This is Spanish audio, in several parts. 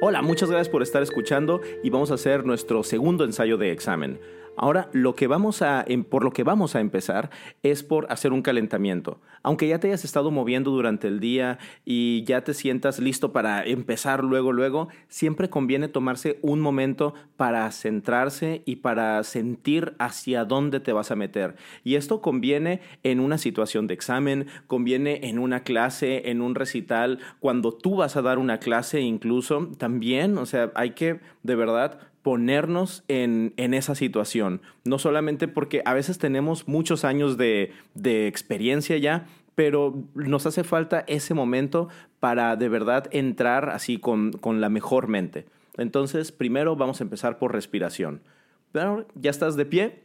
Hola, muchas gracias por estar escuchando y vamos a hacer nuestro segundo ensayo de examen. Ahora, lo que vamos a, em, por lo que vamos a empezar es por hacer un calentamiento. Aunque ya te hayas estado moviendo durante el día y ya te sientas listo para empezar luego, luego, siempre conviene tomarse un momento para centrarse y para sentir hacia dónde te vas a meter. Y esto conviene en una situación de examen, conviene en una clase, en un recital, cuando tú vas a dar una clase incluso, o sea, hay que de verdad ponernos en, esa situación. No solamente porque a veces tenemos muchos años de, experiencia ya, pero nos hace falta ese momento para de verdad entrar así con, con la mejor mente. Entonces, primero vamos a empezar por respiración. Ya estás de pie.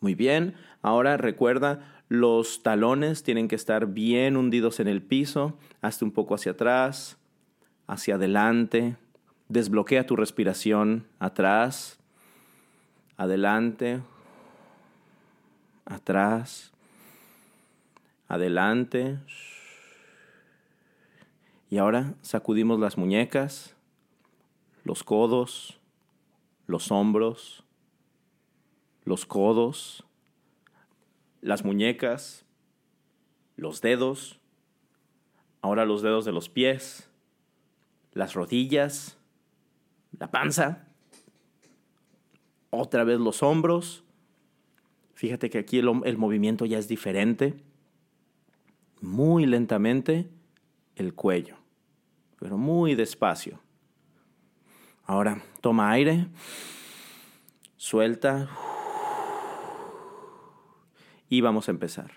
Muy bien. Ahora recuerda, los talones tienen que estar bien hundidos en el piso. Hazte un poco hacia atrás, hacia adelante, Desbloquea tu respiración atrás, adelante, atrás, adelante. Y ahora sacudimos las muñecas, los codos, los hombros, los codos, las muñecas, los dedos, ahora los dedos de los pies, las rodillas, la panza, otra vez los hombros. Fíjate que aquí el, el, movimiento ya es diferente. Muy lentamente el cuello, pero muy despacio. Ahora toma aire, suelta y vamos a empezar.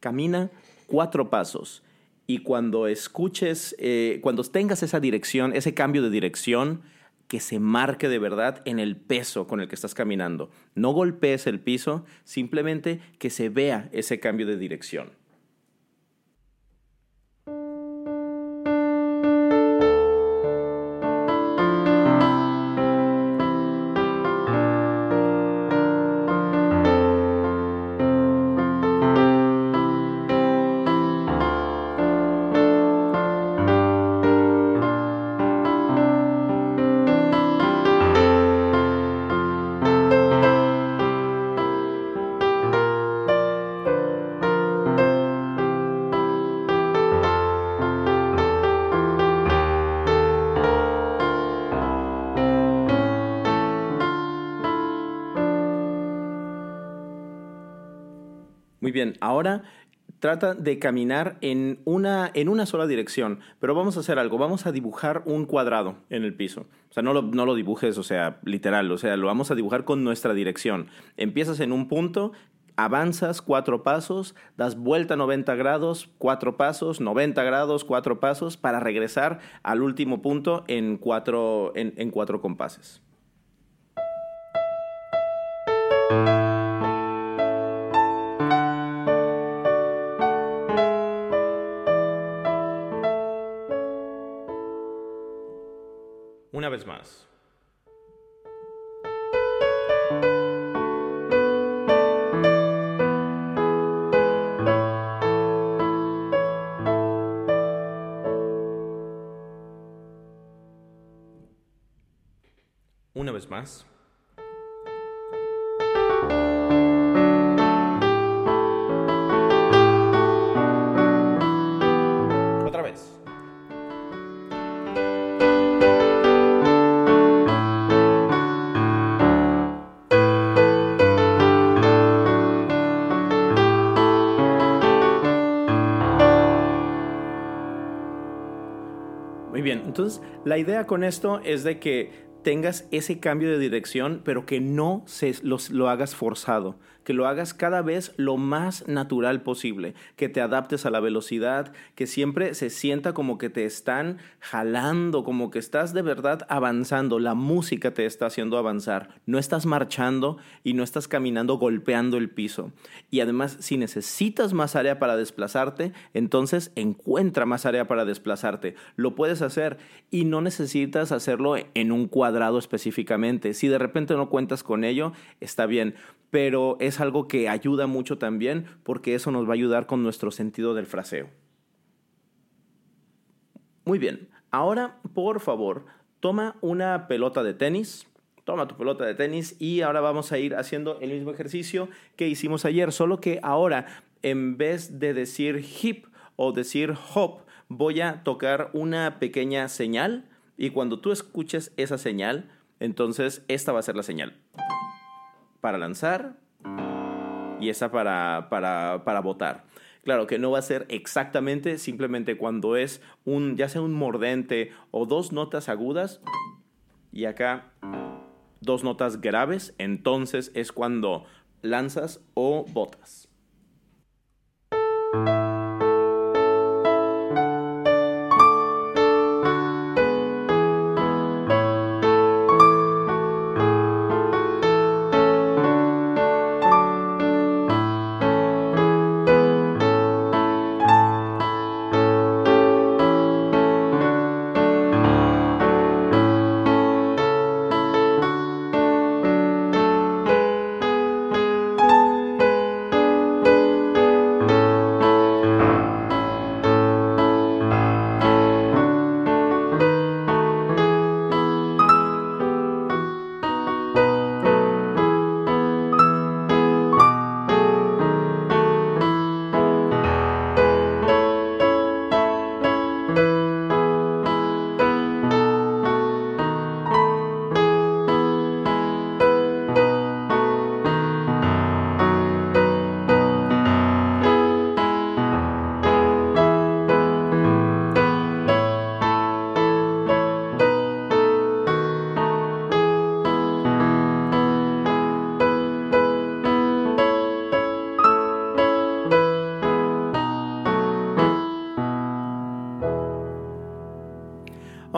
Camina cuatro pasos y cuando escuches, eh, cuando tengas esa dirección, ese cambio de dirección, que se marque de verdad en el peso con el que estás caminando. No golpees el piso, simplemente que se vea ese cambio de dirección. Bien, ahora trata de caminar en una, en una sola dirección, pero vamos a hacer algo, vamos a dibujar un cuadrado en el piso. O sea, no lo, no lo dibujes, o sea, literal, o sea, lo vamos a dibujar con nuestra dirección. Empiezas en un punto, avanzas cuatro pasos, das vuelta 90 grados, cuatro pasos, 90 grados, cuatro pasos, para regresar al último punto en cuatro, en cuatro compases. Vez más. Una vez más. La idea con esto es de que tengas ese cambio de dirección, pero que no se, lo hagas forzado, que lo hagas cada vez lo más natural posible, que te adaptes a la velocidad, que siempre se sienta como que te están jalando, como que estás de verdad avanzando, la música te está haciendo avanzar, no estás marchando y no estás caminando golpeando el piso. Y además, si necesitas más área para desplazarte, entonces encuentra más área para desplazarte. Lo puedes hacer y no necesitas hacerlo en un cuadro específicamente. Si de repente no cuentas con ello, está bien, pero es algo que ayuda mucho también porque eso nos va a ayudar con nuestro sentido del fraseo. Muy bien, Ahora, por favor, toma una pelota de tenis, toma tu pelota de tenis y ahora vamos a ir haciendo el mismo ejercicio que hicimos ayer, solo que ahora en vez de decir hip o decir hop, voy a tocar una pequeña señal y cuando tú escuches esa señal, entonces esta va a ser la señal. Para lanzar y esa para, para, para botar. Claro que no va a ser exactamente, simplemente cuando es un, ya sea un mordente o dos notas agudas y acá dos notas graves, entonces es cuando lanzas o botas.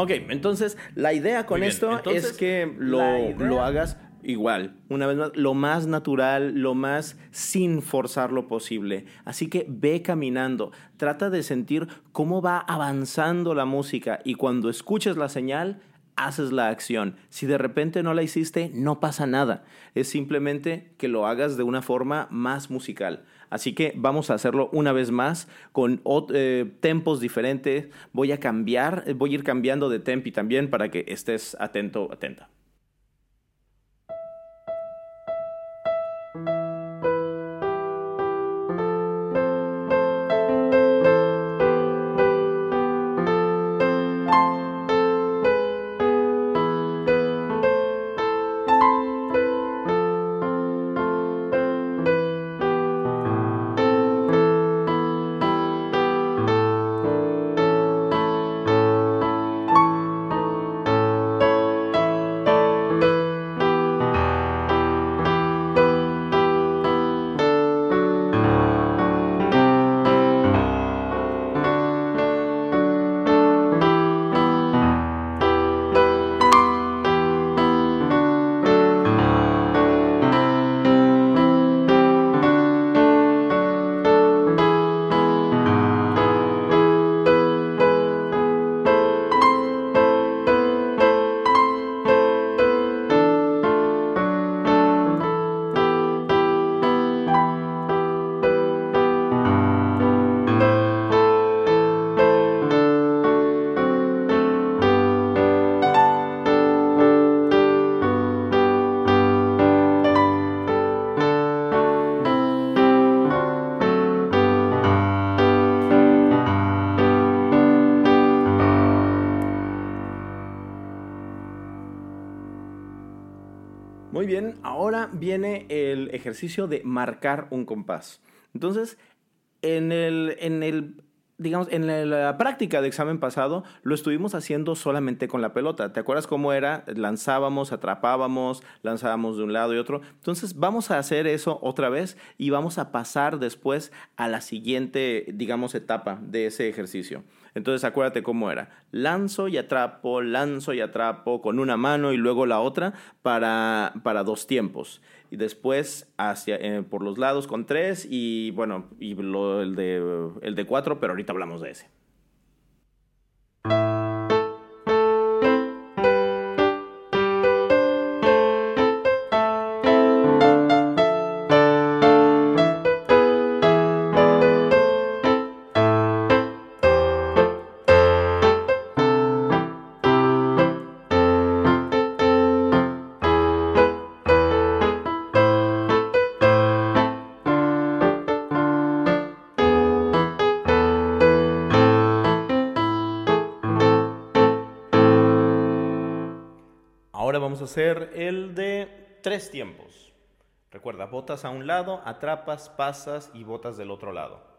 Ok, entonces la idea con esto es que lo, lo hagas igual, una vez más, lo más natural, lo más sin forzar lo posible. Así que ve caminando, trata de sentir cómo va avanzando la música y cuando escuches la señal, haces la acción. Si de repente no la hiciste, no pasa nada. Es simplemente que lo hagas de una forma más musical. Así que vamos a hacerlo una vez más con eh, tempos diferentes. Voy a cambiar, voy a ir cambiando de tempi también para que estés atento, atenta. Viene el ejercicio de marcar un compás. Entonces, en el, en el digamos, en la, práctica de examen pasado lo estuvimos haciendo solamente con la pelota. ¿Te acuerdas cómo era? Lanzábamos, atrapábamos, lanzábamos de un lado y otro. Entonces vamos a hacer eso otra vez y vamos a pasar después a la siguiente, digamos, etapa de ese ejercicio. Entonces acuérdate cómo era. Lanzo y atrapo, lanzo y atrapo con una mano y luego la otra para, para dos tiempos. Y después hacia, eh, por los lados con tres y bueno, y el, de, el de cuatro, pero ahorita hablamos de ese. A hacer el de tres tiempos. Recuerda, botas a un lado, atrapas, pasas y botas del otro lado.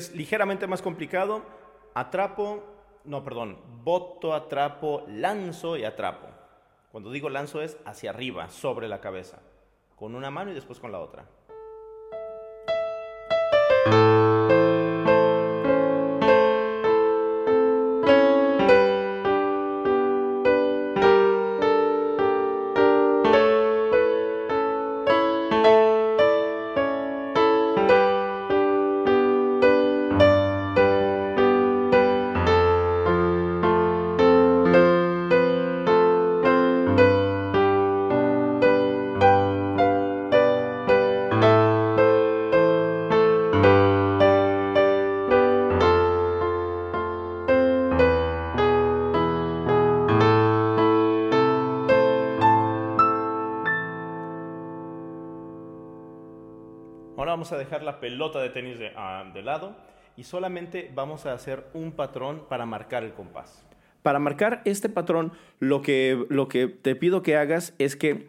Es ligeramente más complicado, atrapo, no, perdón, boto, atrapo, lanzo y atrapo. Cuando digo lanzo es hacia arriba, sobre la cabeza, con una mano y después con la otra. Vamos a dejar la pelota de tenis de, lado y solamente vamos a hacer un patrón para marcar el compás. Para marcar este patrón, lo que, lo que te pido que hagas es que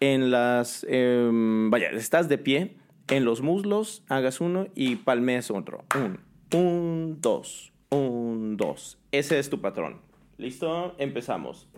en las, em, vaya, estás de pie, en los muslos hagas uno y palmees otro. Un, un, dos, un, dos. Ese es tu patrón. ¿Listo? Empezamos.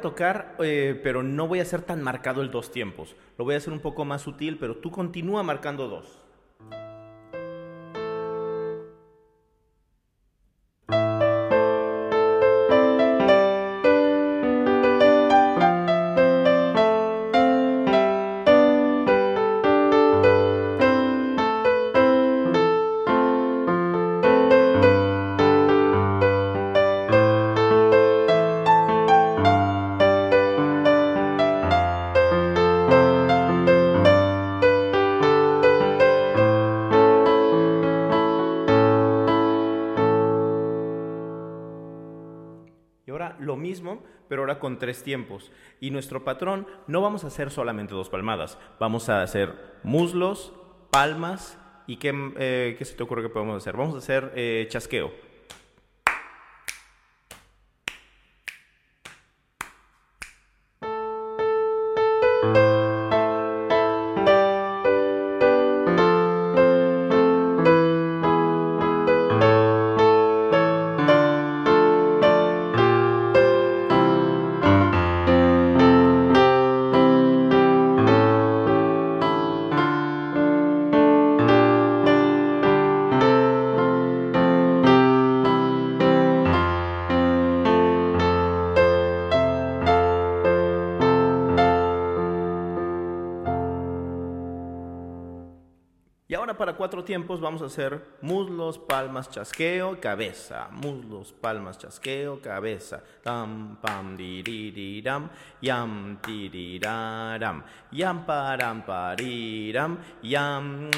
Tocar, eh, pero no voy a hacer tan marcado el dos tiempos. Lo voy a hacer un poco más sutil, pero tú continúa marcando dos. Con tres tiempos. Y nuestro patrón no vamos a hacer solamente dos palmadas, vamos a hacer muslos, palmas y qué, eh, ¿qué se te ocurre que podemos hacer? Vamos a hacer eh, chasqueo. Para cuatro tiempos vamos a hacer muslos, palmas, chasqueo, cabeza. Muslos, palmas, chasqueo, cabeza. Tam, pam, dam, yam, dam, yam, param, yam,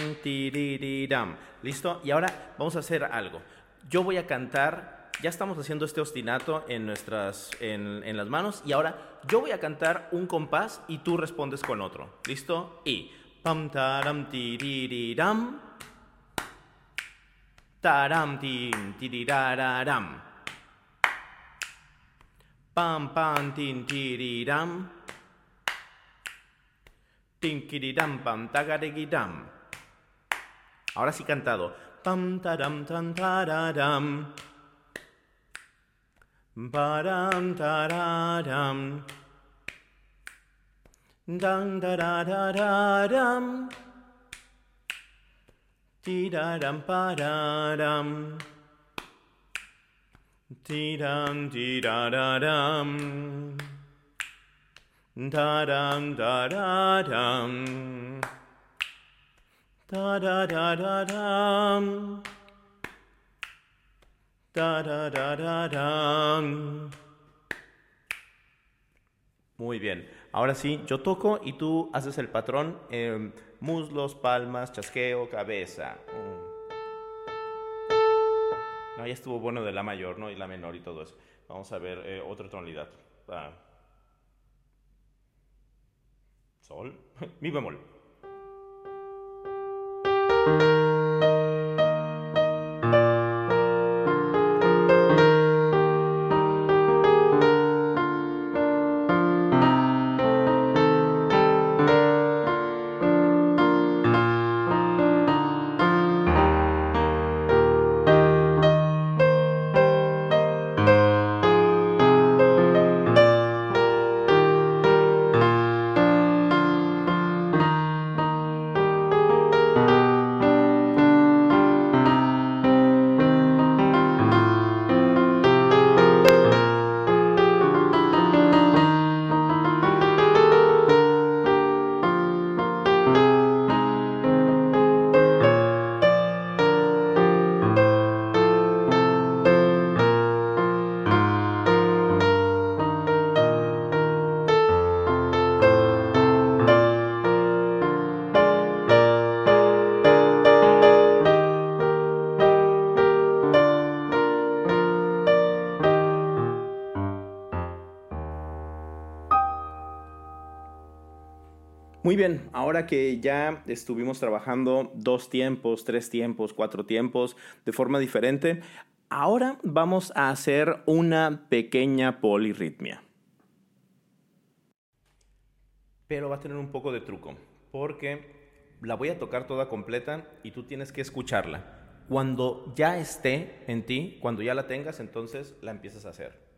dam. ¿Listo? Y ahora vamos a hacer algo. Yo voy a cantar ya estamos haciendo este ostinato en, nuestras, en, en, las manos y ahora yo voy a cantar un compás y tú respondes con otro. ¿Listo? Y Pam taram ram Taram tin ram Pam pam tin ram Tin ram pam tagaregidam. Ahora sí cantado. Pam taram tan tararam. Param tararam. Dang da da da da dum. Ti da dum pa da dum. Ti dum ti da da dum. Da dum da da dum. Da da da da dum. Da da da da dum. Muy bien. Ahora sí, yo toco y tú haces el patrón. Eh, muslos, palmas, chasqueo, cabeza. Mm. No, ya estuvo bueno de la mayor, ¿no? Y la menor y todo eso. Vamos a ver eh, otra tonalidad. Ah. Sol. Mi bemol. Muy bien, ahora que ya estuvimos trabajando dos tiempos, tres tiempos, cuatro tiempos de forma diferente, ahora vamos a hacer una pequeña polirritmia. Pero va a tener un poco de truco, porque la voy a tocar toda completa y tú tienes que escucharla. Cuando ya esté en ti, cuando ya la tengas, entonces la empiezas a hacer.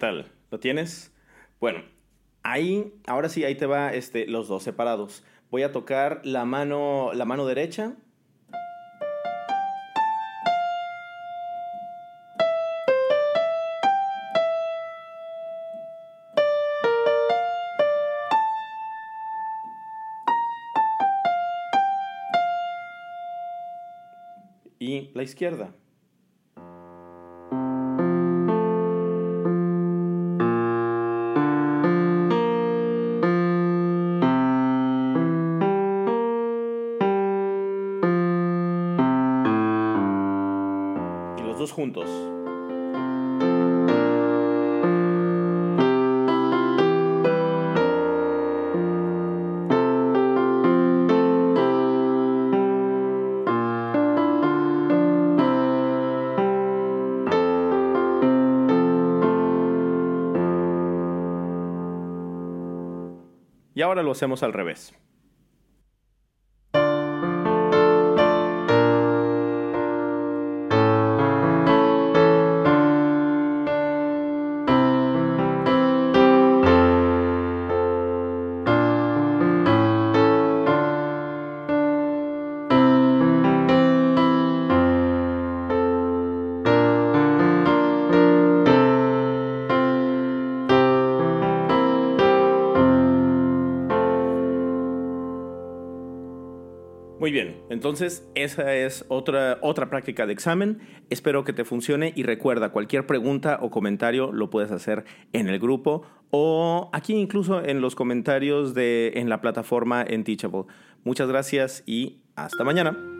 Tal? ¿Lo tienes? Bueno, ahí, ahora sí, ahí te va este, los dos separados. Voy a tocar la mano, la mano derecha. Y la izquierda. Y ahora lo hacemos al revés. Muy bien, entonces esa es otra, otra práctica de examen. Espero que te funcione y recuerda, cualquier pregunta o comentario lo puedes hacer en el grupo o aquí incluso en los comentarios de, en la plataforma en Teachable. Muchas gracias y hasta mañana.